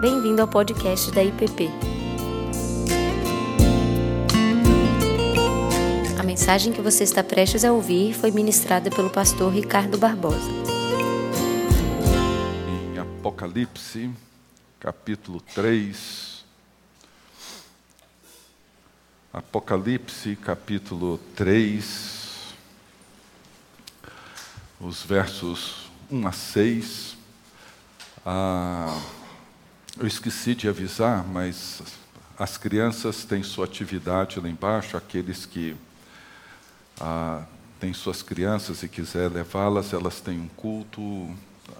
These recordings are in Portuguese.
Bem-vindo ao podcast da IPP. A mensagem que você está prestes a ouvir foi ministrada pelo pastor Ricardo Barbosa. Em Apocalipse, capítulo 3. Apocalipse, capítulo 3, os versos 1 a 6. Ah, eu esqueci de avisar, mas as crianças têm sua atividade lá embaixo, aqueles que ah, têm suas crianças e quiser levá-las, elas têm um culto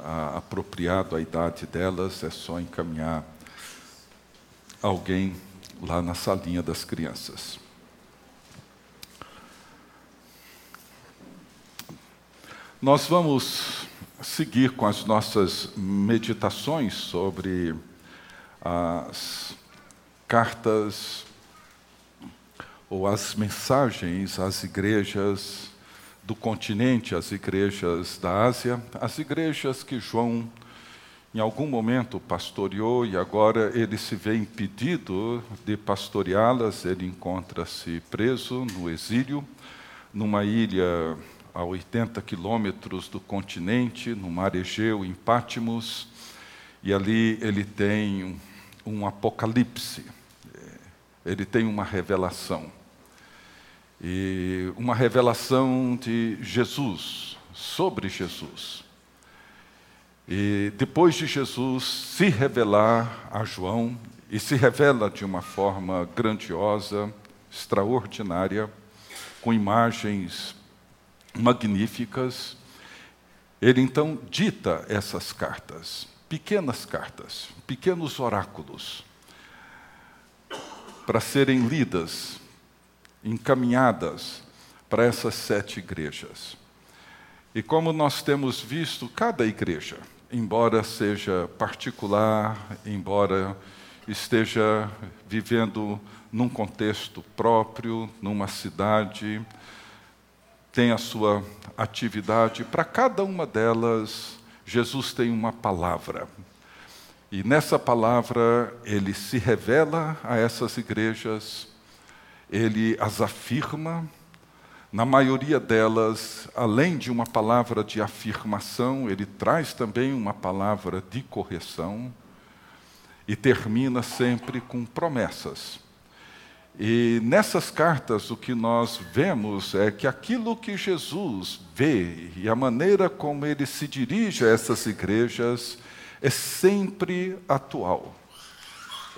ah, apropriado à idade delas, é só encaminhar alguém lá na salinha das crianças. Nós vamos seguir com as nossas meditações sobre as cartas ou as mensagens às igrejas do continente, às igrejas da Ásia, as igrejas que João em algum momento pastoreou e agora ele se vê impedido de pastoreá-las, ele encontra-se preso no exílio, numa ilha a 80 quilômetros do continente, no mar Egeu, em Pátimos, e ali ele tem um apocalipse, ele tem uma revelação. E uma revelação de Jesus, sobre Jesus. E depois de Jesus se revelar a João, e se revela de uma forma grandiosa, extraordinária, com imagens magníficas, ele então dita essas cartas pequenas cartas, pequenos oráculos, para serem lidas, encaminhadas para essas sete igrejas. E como nós temos visto, cada igreja, embora seja particular, embora esteja vivendo num contexto próprio, numa cidade, tem a sua atividade, para cada uma delas Jesus tem uma palavra. E nessa palavra ele se revela a essas igrejas, ele as afirma, na maioria delas, além de uma palavra de afirmação, ele traz também uma palavra de correção e termina sempre com promessas. E nessas cartas o que nós vemos é que aquilo que Jesus vê e a maneira como ele se dirige a essas igrejas é sempre atual.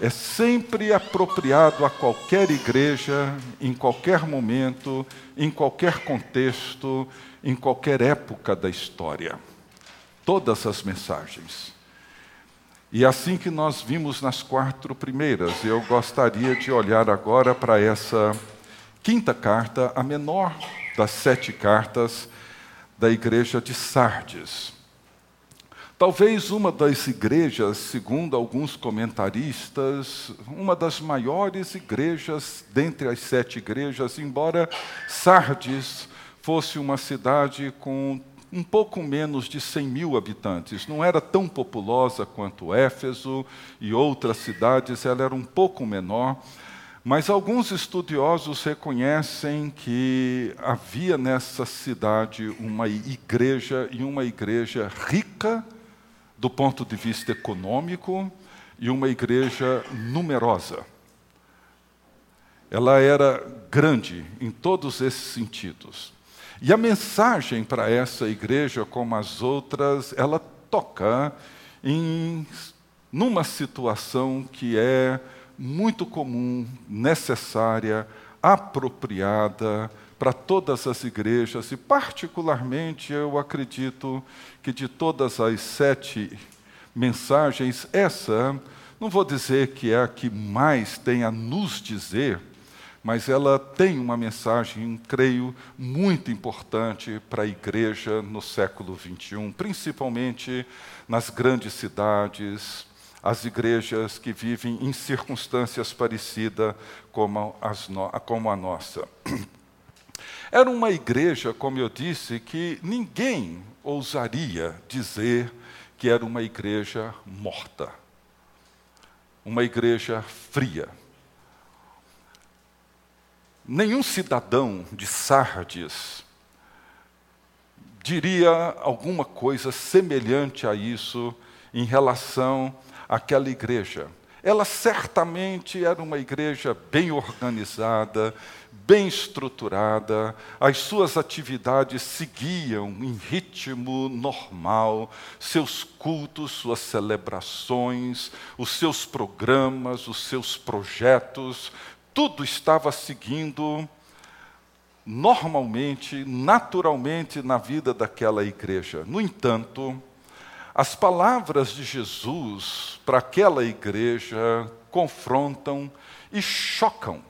É sempre apropriado a qualquer igreja, em qualquer momento, em qualquer contexto, em qualquer época da história. Todas as mensagens. E assim que nós vimos nas quatro primeiras, eu gostaria de olhar agora para essa quinta carta, a menor das sete cartas da igreja de Sardes. Talvez uma das igrejas, segundo alguns comentaristas, uma das maiores igrejas dentre as sete igrejas, embora Sardes fosse uma cidade com um pouco menos de 100 mil habitantes. Não era tão populosa quanto Éfeso e outras cidades, ela era um pouco menor. Mas alguns estudiosos reconhecem que havia nessa cidade uma igreja, e uma igreja rica do ponto de vista econômico, e uma igreja numerosa. Ela era grande em todos esses sentidos. E a mensagem para essa igreja, como as outras, ela toca em numa situação que é muito comum, necessária, apropriada para todas as igrejas. E, particularmente, eu acredito que de todas as sete mensagens, essa, não vou dizer que é a que mais tem a nos dizer, mas ela tem uma mensagem, creio, muito importante para a igreja no século XXI, principalmente nas grandes cidades, as igrejas que vivem em circunstâncias parecidas como, no, como a nossa. Era uma igreja, como eu disse, que ninguém ousaria dizer que era uma igreja morta. uma igreja fria. Nenhum cidadão de Sardes diria alguma coisa semelhante a isso em relação àquela igreja. Ela certamente era uma igreja bem organizada, bem estruturada, as suas atividades seguiam em ritmo normal, seus cultos, suas celebrações, os seus programas, os seus projetos, tudo estava seguindo normalmente, naturalmente na vida daquela igreja. No entanto, as palavras de Jesus para aquela igreja confrontam e chocam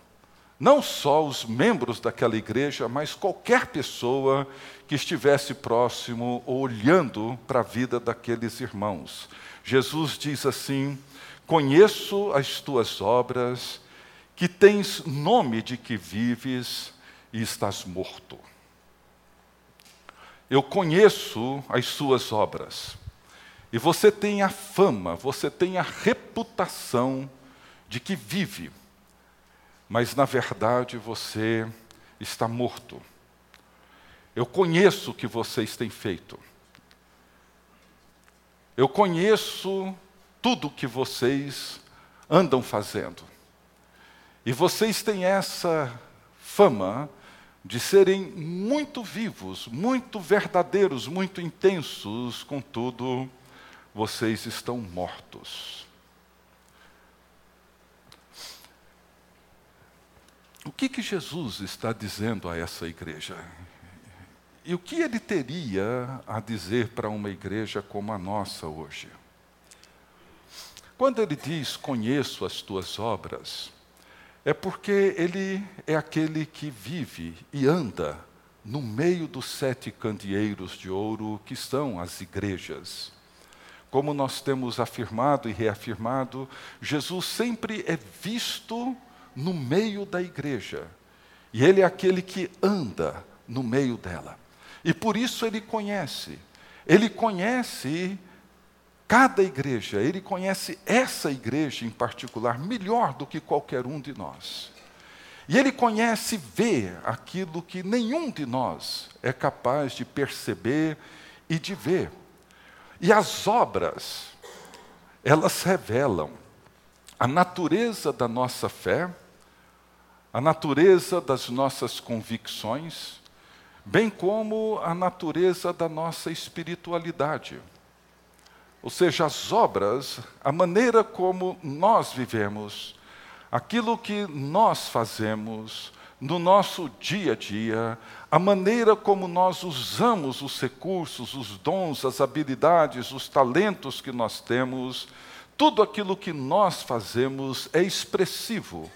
não só os membros daquela igreja, mas qualquer pessoa que estivesse próximo olhando para a vida daqueles irmãos. Jesus diz assim: Conheço as tuas obras, que tens nome de que vives e estás morto. Eu conheço as suas obras. E você tem a fama, você tem a reputação de que vive, mas na verdade você está morto. Eu conheço o que vocês têm feito. Eu conheço tudo o que vocês andam fazendo. E vocês têm essa fama de serem muito vivos, muito verdadeiros, muito intensos, contudo, vocês estão mortos. O que, que Jesus está dizendo a essa igreja? E o que ele teria a dizer para uma igreja como a nossa hoje? Quando ele diz: Conheço as tuas obras, é porque ele é aquele que vive e anda no meio dos sete candeeiros de ouro que são as igrejas. Como nós temos afirmado e reafirmado, Jesus sempre é visto no meio da igreja. E ele é aquele que anda no meio dela. E por isso ele conhece. Ele conhece cada igreja, ele conhece essa igreja em particular melhor do que qualquer um de nós. E ele conhece e vê aquilo que nenhum de nós é capaz de perceber e de ver. E as obras, elas revelam a natureza da nossa fé, a natureza das nossas convicções, bem como a natureza da nossa espiritualidade. Ou seja, as obras, a maneira como nós vivemos, aquilo que nós fazemos no nosso dia a dia, a maneira como nós usamos os recursos, os dons, as habilidades, os talentos que nós temos, tudo aquilo que nós fazemos é expressivo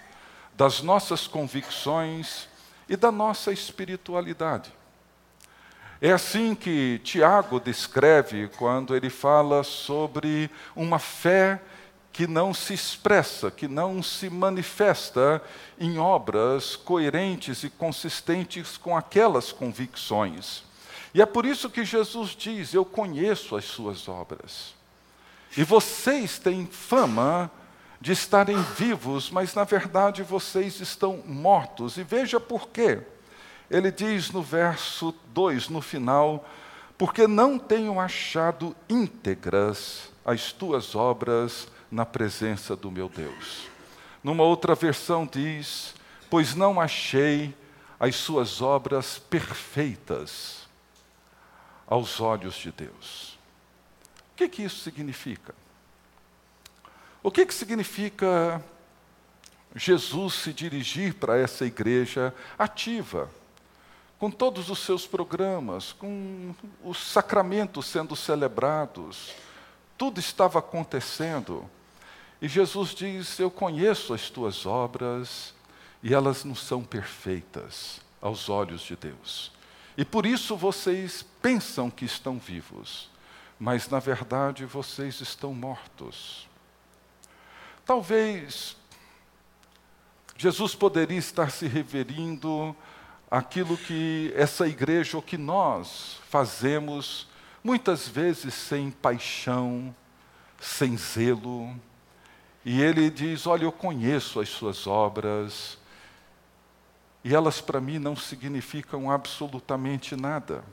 das nossas convicções e da nossa espiritualidade. É assim que Tiago descreve quando ele fala sobre uma fé que não se expressa, que não se manifesta em obras coerentes e consistentes com aquelas convicções. E é por isso que Jesus diz: Eu conheço as suas obras. E vocês têm fama de estarem vivos, mas na verdade vocês estão mortos. E veja por quê ele diz no verso 2, no final: Porque não tenho achado íntegras as tuas obras na presença do meu Deus. Numa outra versão diz: Pois não achei as suas obras perfeitas aos olhos de Deus. O que, que isso significa? O que, que significa Jesus se dirigir para essa igreja ativa? Com todos os seus programas, com os sacramentos sendo celebrados, tudo estava acontecendo. E Jesus diz: Eu conheço as tuas obras e elas não são perfeitas aos olhos de Deus. E por isso vocês pensam que estão vivos, mas na verdade vocês estão mortos. Talvez Jesus poderia estar se referindo aquilo que essa igreja, ou que nós fazemos, muitas vezes sem paixão, sem zelo, E ele diz: Olha, eu conheço as suas obras, e elas para mim não significam absolutamente nada.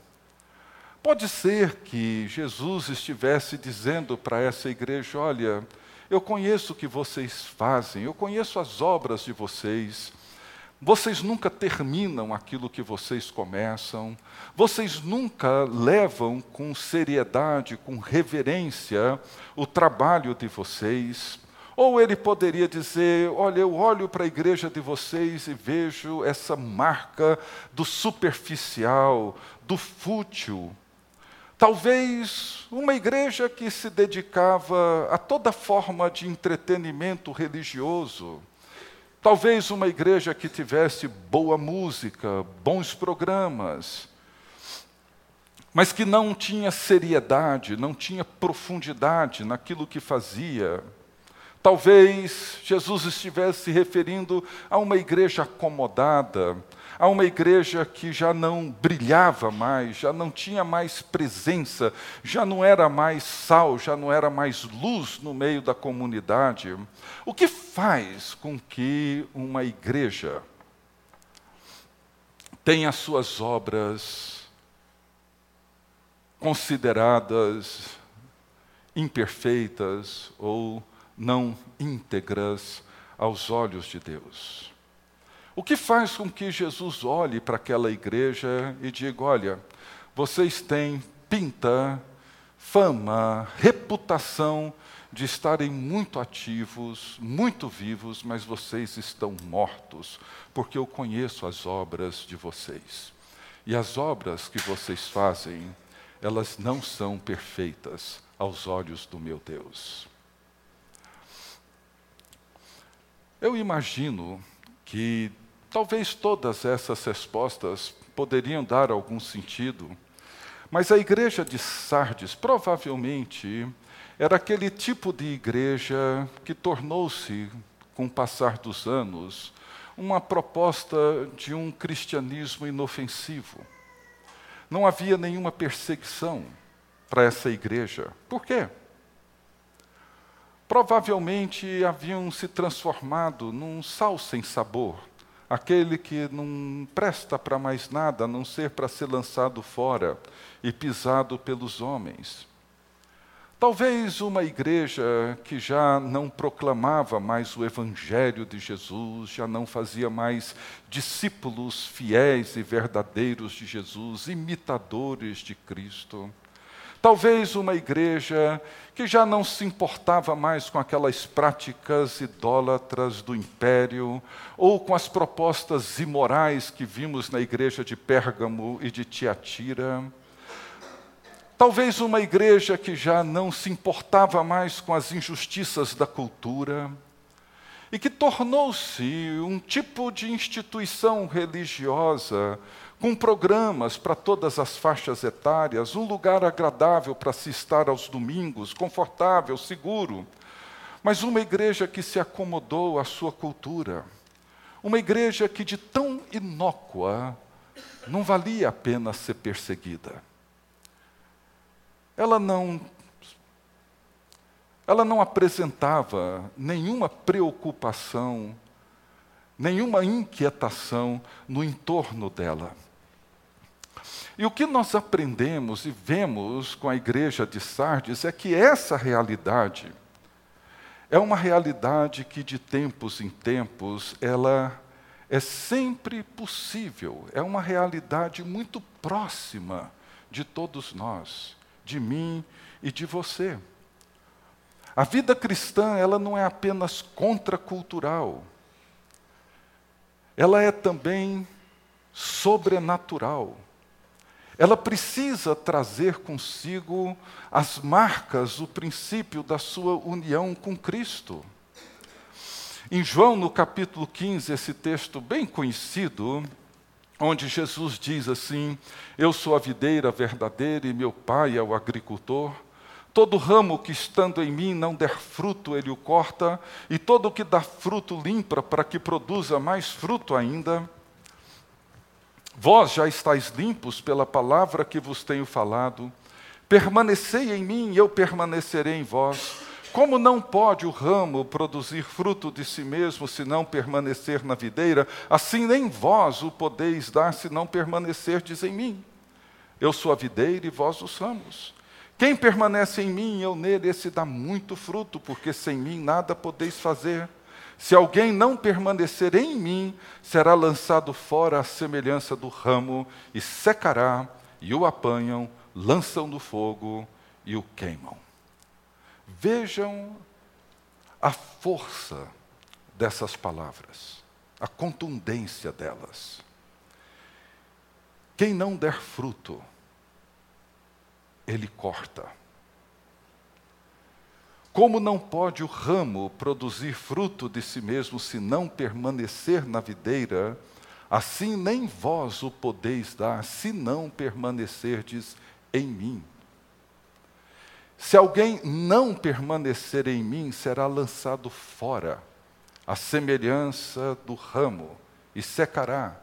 Pode ser que Jesus estivesse dizendo para essa igreja: Olha, eu conheço o que vocês fazem, eu conheço as obras de vocês. Vocês nunca terminam aquilo que vocês começam, vocês nunca levam com seriedade, com reverência, o trabalho de vocês. Ou ele poderia dizer: Olha, eu olho para a igreja de vocês e vejo essa marca do superficial, do fútil. Talvez uma igreja que se dedicava a toda forma de entretenimento religioso. Talvez uma igreja que tivesse boa música, bons programas, mas que não tinha seriedade, não tinha profundidade naquilo que fazia. Talvez Jesus estivesse se referindo a uma igreja acomodada, a uma igreja que já não brilhava mais, já não tinha mais presença, já não era mais sal, já não era mais luz no meio da comunidade. O que faz com que uma igreja tenha suas obras consideradas imperfeitas ou não íntegras aos olhos de Deus. O que faz com que Jesus olhe para aquela igreja e diga: olha, vocês têm pinta, fama, reputação de estarem muito ativos, muito vivos, mas vocês estão mortos, porque eu conheço as obras de vocês. E as obras que vocês fazem, elas não são perfeitas aos olhos do meu Deus. Eu imagino que talvez todas essas respostas poderiam dar algum sentido, mas a igreja de Sardes provavelmente era aquele tipo de igreja que tornou-se, com o passar dos anos, uma proposta de um cristianismo inofensivo. Não havia nenhuma perseguição para essa igreja. Por quê? provavelmente haviam se transformado num sal sem sabor, aquele que não presta para mais nada a não ser para ser lançado fora e pisado pelos homens. Talvez uma igreja que já não proclamava mais o Evangelho de Jesus, já não fazia mais discípulos fiéis e verdadeiros de Jesus, imitadores de Cristo. Talvez uma igreja que já não se importava mais com aquelas práticas idólatras do império, ou com as propostas imorais que vimos na igreja de Pérgamo e de Tiatira. Talvez uma igreja que já não se importava mais com as injustiças da cultura, e que tornou-se um tipo de instituição religiosa com programas para todas as faixas etárias, um lugar agradável para se estar aos domingos, confortável, seguro, mas uma igreja que se acomodou à sua cultura, uma igreja que de tão inócua não valia a pena ser perseguida. Ela não ela não apresentava nenhuma preocupação, nenhuma inquietação no entorno dela. E o que nós aprendemos e vemos com a igreja de Sardes é que essa realidade é uma realidade que de tempos em tempos ela é sempre possível, é uma realidade muito próxima de todos nós, de mim e de você. A vida cristã, ela não é apenas contracultural. Ela é também sobrenatural ela precisa trazer consigo as marcas, o princípio da sua união com Cristo. Em João, no capítulo 15, esse texto bem conhecido, onde Jesus diz assim: Eu sou a videira verdadeira e meu pai é o agricultor. Todo ramo que estando em mim não der fruto, ele o corta, e todo o que dá fruto limpa, para que produza mais fruto ainda. Vós já estáis limpos pela palavra que vos tenho falado. Permanecei em mim e eu permanecerei em vós. Como não pode o ramo produzir fruto de si mesmo se não permanecer na videira, assim nem vós o podeis dar se não permanecerdes em mim. Eu sou a videira e vós os ramos. Quem permanece em mim eu nele, esse dá muito fruto, porque sem mim nada podeis fazer. Se alguém não permanecer em mim, será lançado fora à semelhança do ramo, e secará, e o apanham, lançam no fogo e o queimam. Vejam a força dessas palavras, a contundência delas. Quem não der fruto, ele corta. Como não pode o ramo produzir fruto de si mesmo se não permanecer na videira, assim nem vós o podeis dar, se não permanecerdes em mim. Se alguém não permanecer em mim, será lançado fora, a semelhança do ramo, e secará,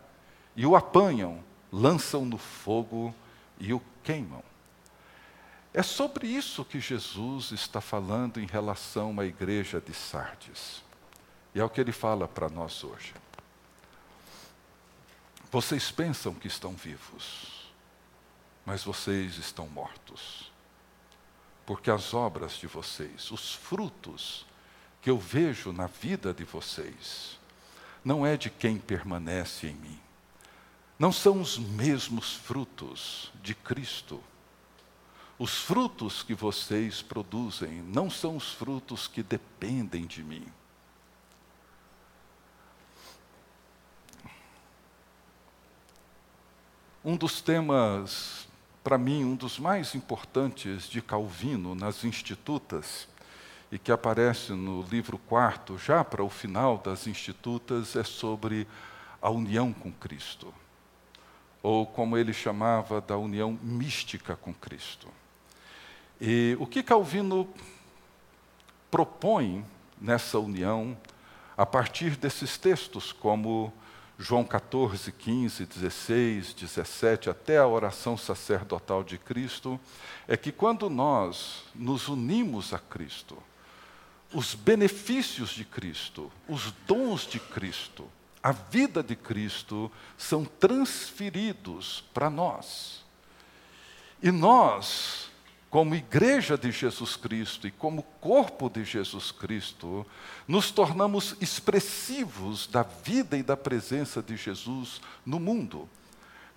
e o apanham, lançam no fogo e o queimam. É sobre isso que Jesus está falando em relação à igreja de Sardes. E é o que ele fala para nós hoje. Vocês pensam que estão vivos, mas vocês estão mortos. Porque as obras de vocês, os frutos que eu vejo na vida de vocês, não é de quem permanece em mim. Não são os mesmos frutos de Cristo os frutos que vocês produzem não são os frutos que dependem de mim. Um dos temas, para mim, um dos mais importantes de Calvino nas Institutas, e que aparece no livro quarto, já para o final das Institutas, é sobre a união com Cristo, ou como ele chamava, da união mística com Cristo. E o que Calvino propõe nessa união, a partir desses textos, como João 14, 15, 16, 17, até a oração sacerdotal de Cristo, é que quando nós nos unimos a Cristo, os benefícios de Cristo, os dons de Cristo, a vida de Cristo são transferidos para nós. E nós como igreja de Jesus Cristo e como corpo de Jesus Cristo, nos tornamos expressivos da vida e da presença de Jesus no mundo.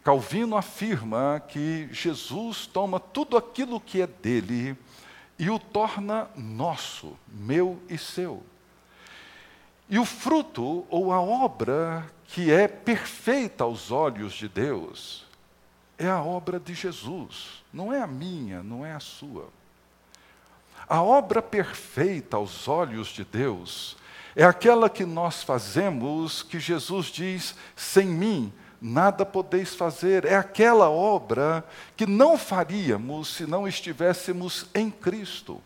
Calvino afirma que Jesus toma tudo aquilo que é dele e o torna nosso, meu e seu. E o fruto ou a obra que é perfeita aos olhos de Deus é a obra de Jesus, não é a minha, não é a sua. A obra perfeita aos olhos de Deus é aquela que nós fazemos, que Jesus diz: sem mim nada podeis fazer. É aquela obra que não faríamos se não estivéssemos em Cristo.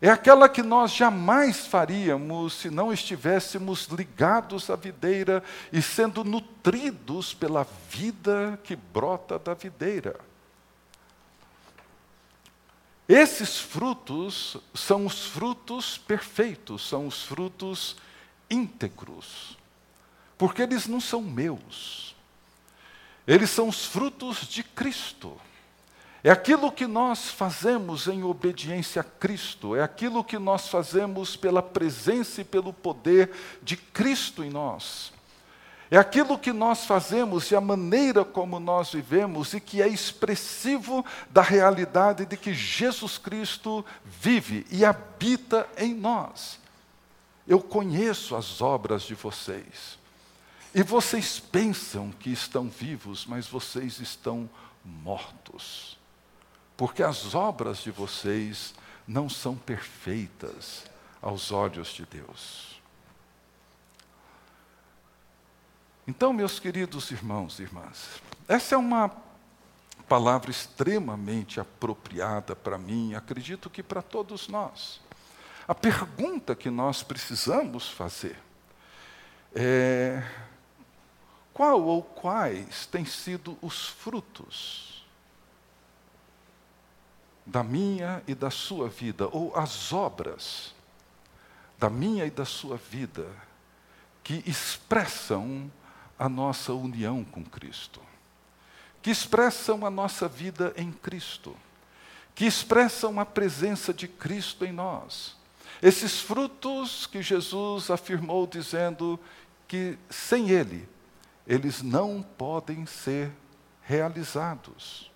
É aquela que nós jamais faríamos se não estivéssemos ligados à videira e sendo nutridos pela vida que brota da videira. Esses frutos são os frutos perfeitos, são os frutos íntegros, porque eles não são meus, eles são os frutos de Cristo. É aquilo que nós fazemos em obediência a Cristo, é aquilo que nós fazemos pela presença e pelo poder de Cristo em nós. É aquilo que nós fazemos e a maneira como nós vivemos e que é expressivo da realidade de que Jesus Cristo vive e habita em nós. Eu conheço as obras de vocês. E vocês pensam que estão vivos, mas vocês estão mortos porque as obras de vocês não são perfeitas aos olhos de Deus. Então, meus queridos irmãos e irmãs, essa é uma palavra extremamente apropriada para mim, acredito que para todos nós. A pergunta que nós precisamos fazer é: qual ou quais têm sido os frutos da minha e da sua vida, ou as obras da minha e da sua vida, que expressam a nossa união com Cristo, que expressam a nossa vida em Cristo, que expressam a presença de Cristo em nós. Esses frutos que Jesus afirmou dizendo que sem Ele, eles não podem ser realizados.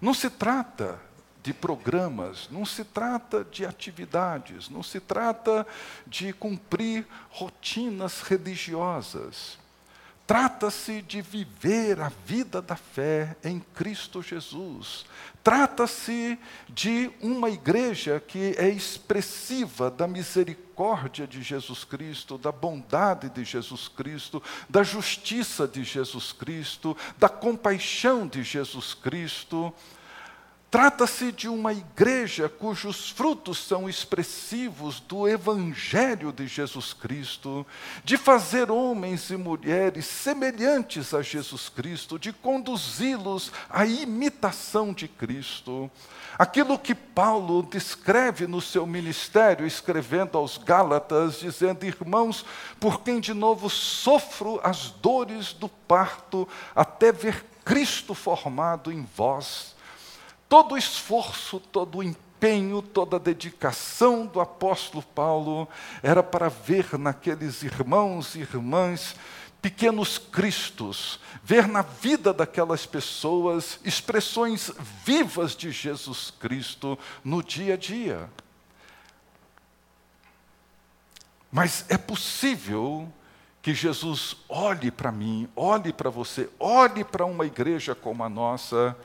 Não se trata de programas, não se trata de atividades, não se trata de cumprir rotinas religiosas. Trata-se de viver a vida da fé em Cristo Jesus. Trata-se de uma igreja que é expressiva da misericórdia de Jesus Cristo, da bondade de Jesus Cristo, da justiça de Jesus Cristo, da compaixão de Jesus Cristo Trata-se de uma igreja cujos frutos são expressivos do Evangelho de Jesus Cristo, de fazer homens e mulheres semelhantes a Jesus Cristo, de conduzi-los à imitação de Cristo. Aquilo que Paulo descreve no seu ministério, escrevendo aos Gálatas, dizendo: Irmãos, por quem de novo sofro as dores do parto, até ver Cristo formado em vós todo o esforço, todo o empenho, toda a dedicação do apóstolo Paulo era para ver naqueles irmãos e irmãs pequenos cristos, ver na vida daquelas pessoas expressões vivas de Jesus Cristo no dia a dia. Mas é possível que Jesus olhe para mim, olhe para você, olhe para uma igreja como a nossa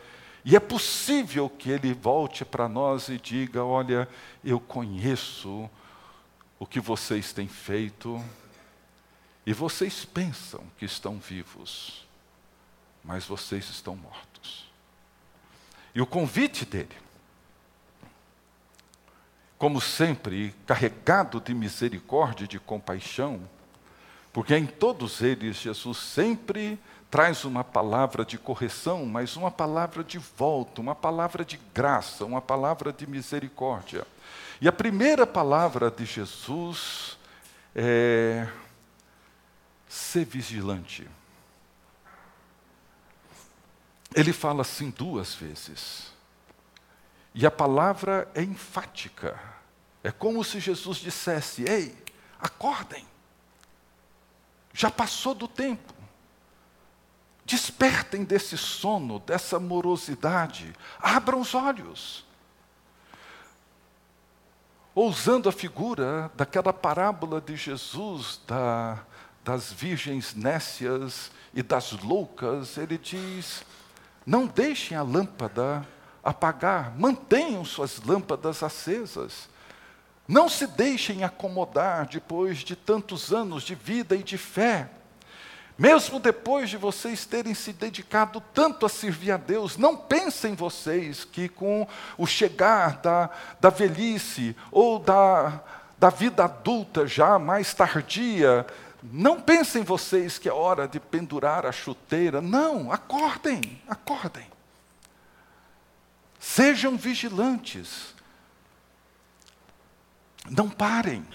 e é possível que ele volte para nós e diga: Olha, eu conheço o que vocês têm feito, e vocês pensam que estão vivos, mas vocês estão mortos. E o convite dele, como sempre, carregado de misericórdia e de compaixão, porque em todos eles Jesus sempre traz uma palavra de correção, mas uma palavra de volta, uma palavra de graça, uma palavra de misericórdia. E a primeira palavra de Jesus é ser vigilante. Ele fala assim duas vezes. E a palavra é enfática. É como se Jesus dissesse: Ei, acordem. Já passou do tempo. Despertem desse sono, dessa morosidade. Abram os olhos. Ousando a figura daquela parábola de Jesus, da, das virgens nécias e das loucas, ele diz: não deixem a lâmpada apagar, mantenham suas lâmpadas acesas. Não se deixem acomodar depois de tantos anos de vida e de fé. Mesmo depois de vocês terem se dedicado tanto a servir a Deus, não pensem vocês que com o chegar da, da velhice ou da, da vida adulta já mais tardia, não pensem vocês que é hora de pendurar a chuteira. Não, acordem, acordem. Sejam vigilantes. Não parem.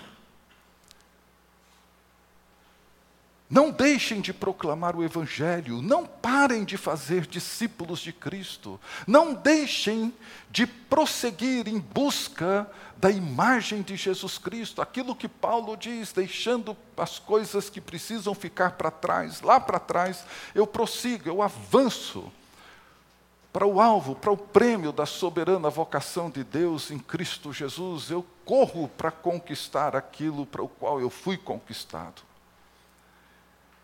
Não deixem de proclamar o Evangelho, não parem de fazer discípulos de Cristo, não deixem de prosseguir em busca da imagem de Jesus Cristo, aquilo que Paulo diz, deixando as coisas que precisam ficar para trás, lá para trás, eu prossigo, eu avanço para o alvo, para o prêmio da soberana vocação de Deus em Cristo Jesus, eu corro para conquistar aquilo para o qual eu fui conquistado.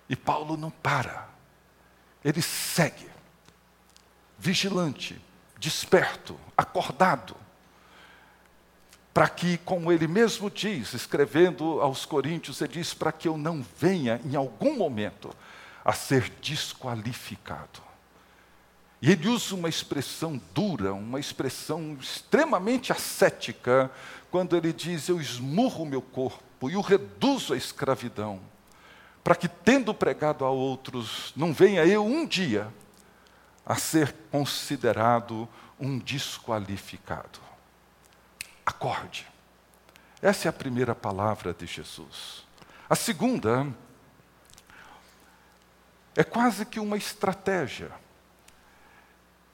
E Paulo não para, ele segue, vigilante, desperto, acordado, para que, como ele mesmo diz, escrevendo aos Coríntios, ele diz: para que eu não venha em algum momento a ser desqualificado. E ele usa uma expressão dura, uma expressão extremamente ascética, quando ele diz: Eu esmurro meu corpo e o reduzo à escravidão para que, tendo pregado a outros, não venha eu um dia a ser considerado um desqualificado. Acorde. Essa é a primeira palavra de Jesus. A segunda é quase que uma estratégia.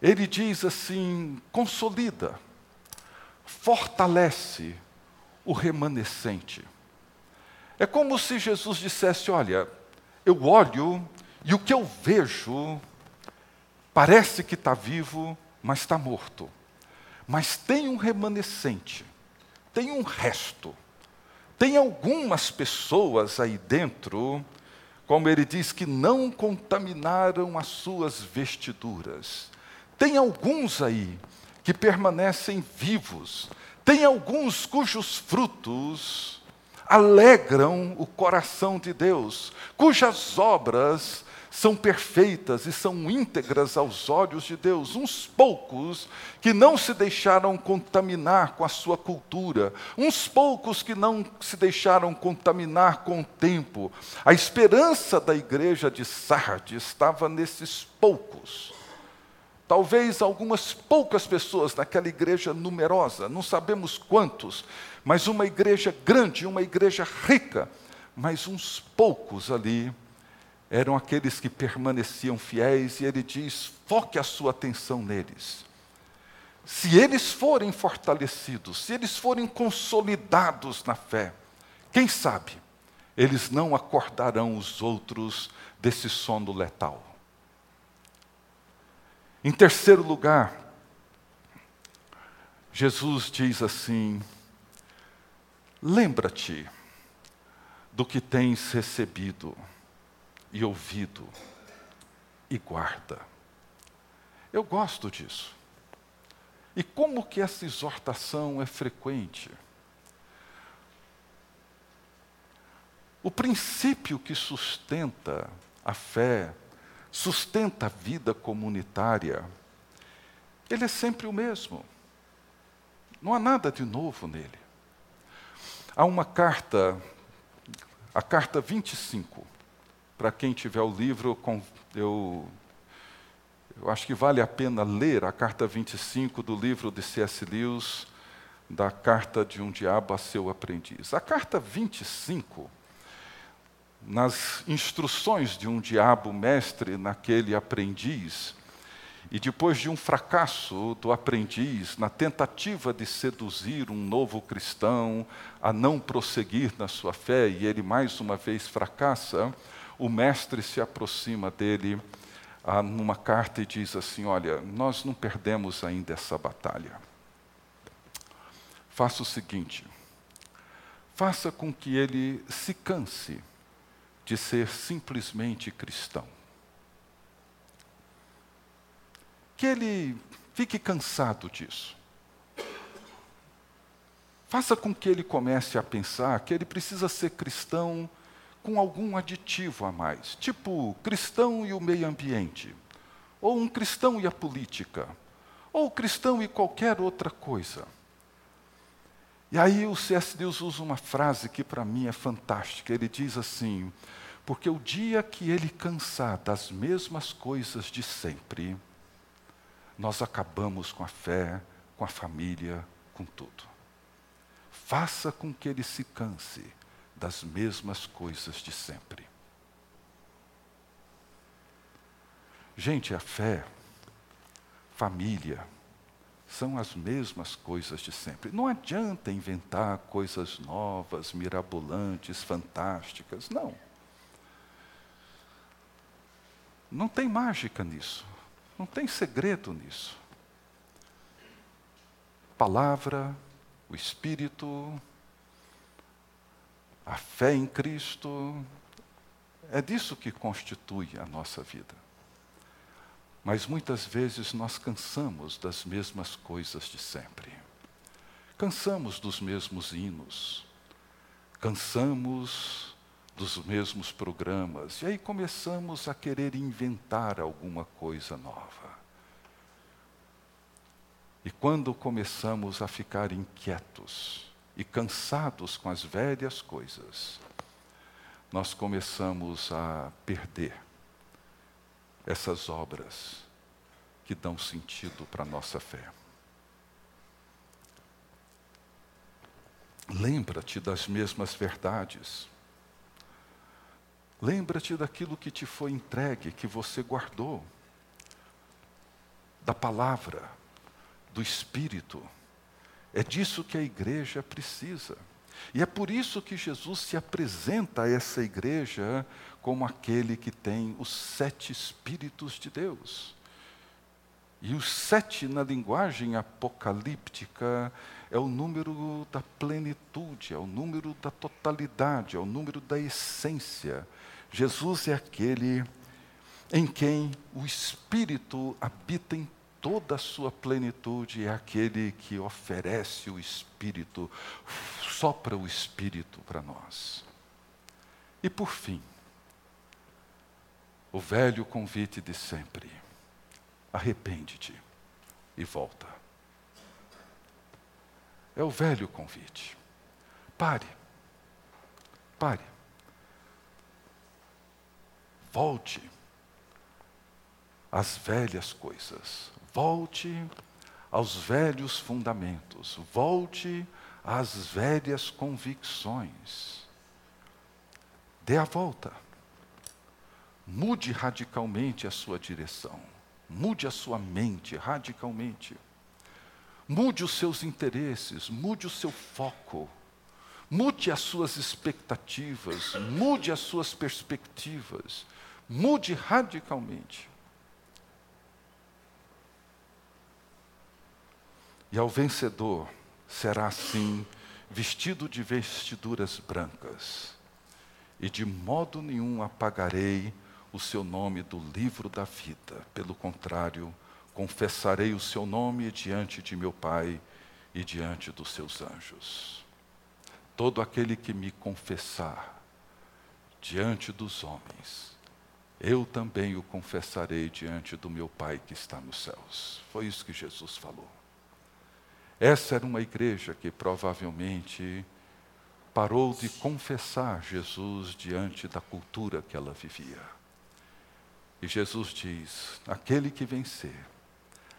Ele diz assim: consolida, fortalece o remanescente. É como se Jesus dissesse: Olha, eu olho e o que eu vejo parece que está vivo, mas está morto. Mas tem um remanescente, tem um resto. Tem algumas pessoas aí dentro, como ele diz, que não contaminaram as suas vestiduras. Tem alguns aí que permanecem vivos. Tem alguns cujos frutos alegram o coração de Deus, cujas obras são perfeitas e são íntegras aos olhos de Deus. Uns poucos que não se deixaram contaminar com a sua cultura, uns poucos que não se deixaram contaminar com o tempo. A esperança da igreja de Sardes estava nesses poucos. Talvez algumas poucas pessoas naquela igreja numerosa, não sabemos quantos, mas uma igreja grande, uma igreja rica, mas uns poucos ali eram aqueles que permaneciam fiéis, e ele diz: foque a sua atenção neles. Se eles forem fortalecidos, se eles forem consolidados na fé, quem sabe, eles não acordarão os outros desse sono letal. Em terceiro lugar, Jesus diz assim: lembra-te do que tens recebido e ouvido e guarda. Eu gosto disso. E como que essa exortação é frequente? O princípio que sustenta a fé, sustenta a vida comunitária, ele é sempre o mesmo. Não há nada de novo nele. Há uma carta, a carta 25, para quem tiver o livro, eu, eu acho que vale a pena ler a carta 25 do livro de C.S. Lewis, da carta de um diabo a seu aprendiz. A carta 25, nas instruções de um diabo mestre naquele aprendiz, e depois de um fracasso do aprendiz na tentativa de seduzir um novo cristão a não prosseguir na sua fé, e ele mais uma vez fracassa, o mestre se aproxima dele ah, numa carta e diz assim: Olha, nós não perdemos ainda essa batalha. Faça o seguinte: faça com que ele se canse de ser simplesmente cristão. Que ele fique cansado disso. Faça com que ele comece a pensar que ele precisa ser cristão com algum aditivo a mais, tipo cristão e o meio ambiente, ou um cristão e a política, ou cristão e qualquer outra coisa. E aí o C.S. Deus usa uma frase que para mim é fantástica. Ele diz assim: porque o dia que ele cansar das mesmas coisas de sempre, nós acabamos com a fé, com a família, com tudo. Faça com que ele se canse das mesmas coisas de sempre. Gente, a fé, família, são as mesmas coisas de sempre. Não adianta inventar coisas novas, mirabolantes, fantásticas. Não. Não tem mágica nisso. Não tem segredo nisso. Palavra, o Espírito, a fé em Cristo, é disso que constitui a nossa vida. Mas muitas vezes nós cansamos das mesmas coisas de sempre. Cansamos dos mesmos hinos. Cansamos dos mesmos programas. E aí começamos a querer inventar alguma coisa nova. E quando começamos a ficar inquietos e cansados com as velhas coisas, nós começamos a perder essas obras que dão sentido para a nossa fé. Lembra-te das mesmas verdades Lembra-te daquilo que te foi entregue, que você guardou, da palavra, do Espírito. É disso que a igreja precisa. E é por isso que Jesus se apresenta a essa igreja como aquele que tem os sete Espíritos de Deus. E o sete, na linguagem apocalíptica, é o número da plenitude, é o número da totalidade, é o número da essência. Jesus é aquele em quem o Espírito habita em toda a sua plenitude, é aquele que oferece o Espírito, sopra o Espírito para nós. E por fim, o velho convite de sempre: arrepende-te e volta. É o velho convite. Pare. Pare. Volte às velhas coisas. Volte aos velhos fundamentos. Volte às velhas convicções. Dê a volta. Mude radicalmente a sua direção. Mude a sua mente radicalmente. Mude os seus interesses, mude o seu foco. Mude as suas expectativas, mude as suas perspectivas. Mude radicalmente. E ao vencedor será assim, vestido de vestiduras brancas, e de modo nenhum apagarei o seu nome do livro da vida. Pelo contrário, confessarei o seu nome diante de meu Pai e diante dos seus anjos. Todo aquele que me confessar diante dos homens, eu também o confessarei diante do meu Pai que está nos céus. Foi isso que Jesus falou. Essa era uma igreja que provavelmente parou de confessar Jesus diante da cultura que ela vivia. E Jesus diz: aquele que vencer,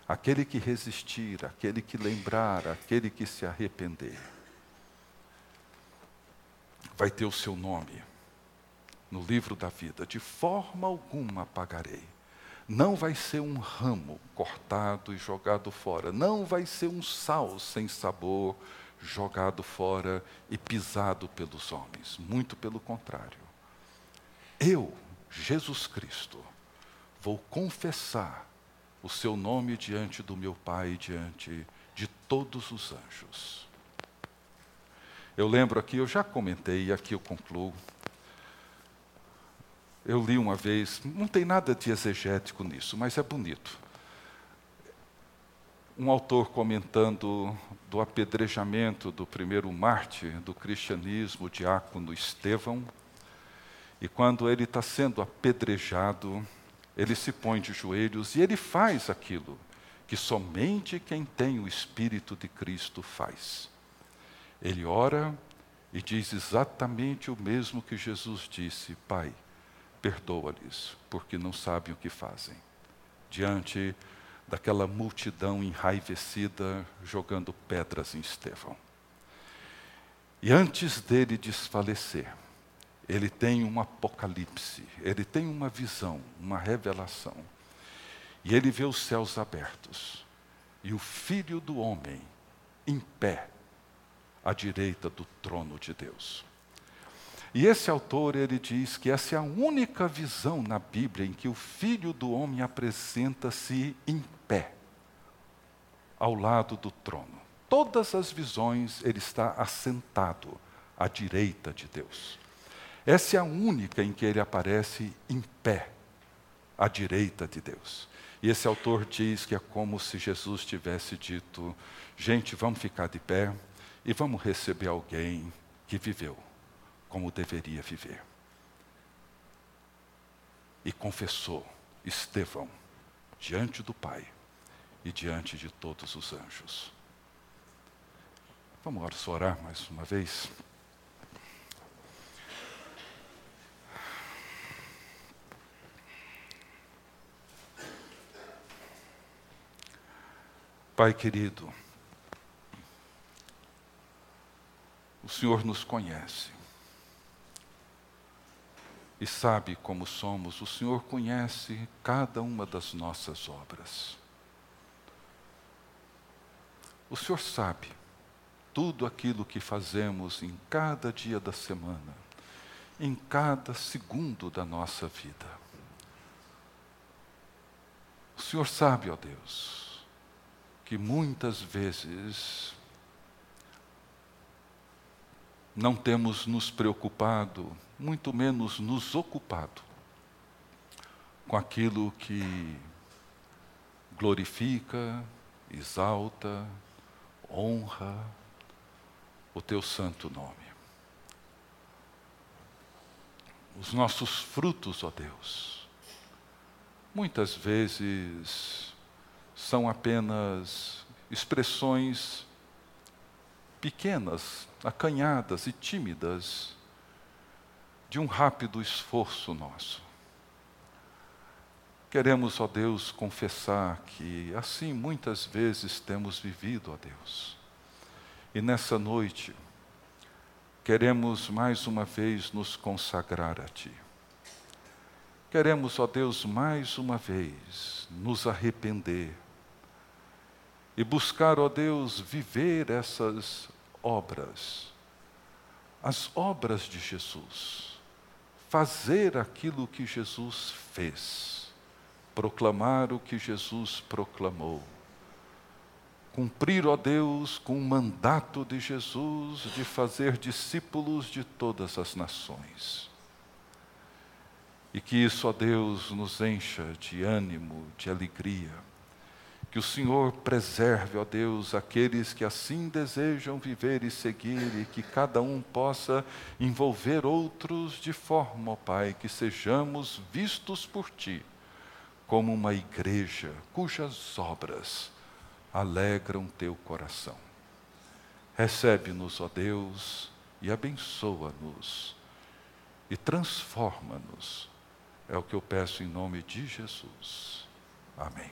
aquele que resistir, aquele que lembrar, aquele que se arrepender, vai ter o seu nome no livro da vida, de forma alguma apagarei não vai ser um ramo cortado e jogado fora, não vai ser um sal sem sabor jogado fora e pisado pelos homens, muito pelo contrário. Eu, Jesus Cristo, vou confessar o seu nome diante do meu Pai, diante de todos os anjos. Eu lembro aqui, eu já comentei, e aqui eu concluo, eu li uma vez, não tem nada de exegético nisso, mas é bonito. Um autor comentando do apedrejamento do primeiro mártir do cristianismo, o diácono Estevão, e quando ele está sendo apedrejado, ele se põe de joelhos e ele faz aquilo que somente quem tem o Espírito de Cristo faz. Ele ora e diz exatamente o mesmo que Jesus disse: Pai, perdoa-lhes, porque não sabem o que fazem. Diante daquela multidão enraivecida jogando pedras em Estevão. E antes dele desfalecer, ele tem um apocalipse, ele tem uma visão, uma revelação. E ele vê os céus abertos e o Filho do Homem em pé à direita do trono de Deus. E esse autor ele diz que essa é a única visão na Bíblia em que o Filho do Homem apresenta-se em pé, ao lado do trono. Todas as visões ele está assentado à direita de Deus. Essa é a única em que ele aparece em pé, à direita de Deus. E esse autor diz que é como se Jesus tivesse dito: gente, vamos ficar de pé e vamos receber alguém que viveu como deveria viver. E confessou Estevão diante do Pai e diante de todos os anjos. Vamos orar mais uma vez. Pai querido, o Senhor nos conhece e sabe como somos. O Senhor conhece cada uma das nossas obras. O Senhor sabe tudo aquilo que fazemos em cada dia da semana, em cada segundo da nossa vida. O Senhor sabe, ó Deus, que muitas vezes não temos nos preocupado muito menos nos ocupado com aquilo que glorifica, exalta, honra o teu santo nome. Os nossos frutos, ó Deus, muitas vezes são apenas expressões pequenas, acanhadas e tímidas de um rápido esforço nosso. Queremos, ó Deus, confessar que assim muitas vezes temos vivido, ó Deus. E nessa noite, queremos mais uma vez nos consagrar a Ti. Queremos, ó Deus, mais uma vez nos arrepender e buscar, ó Deus, viver essas obras, as obras de Jesus. Fazer aquilo que Jesus fez, proclamar o que Jesus proclamou, cumprir, ó Deus, com o mandato de Jesus de fazer discípulos de todas as nações. E que isso, ó Deus, nos encha de ânimo, de alegria que o Senhor preserve, ó Deus, aqueles que assim desejam viver e seguir, e que cada um possa envolver outros de forma, ó Pai, que sejamos vistos por Ti como uma igreja cujas obras alegram Teu coração. Recebe-nos, ó Deus, e abençoa-nos, e transforma-nos. É o que eu peço em nome de Jesus. Amém.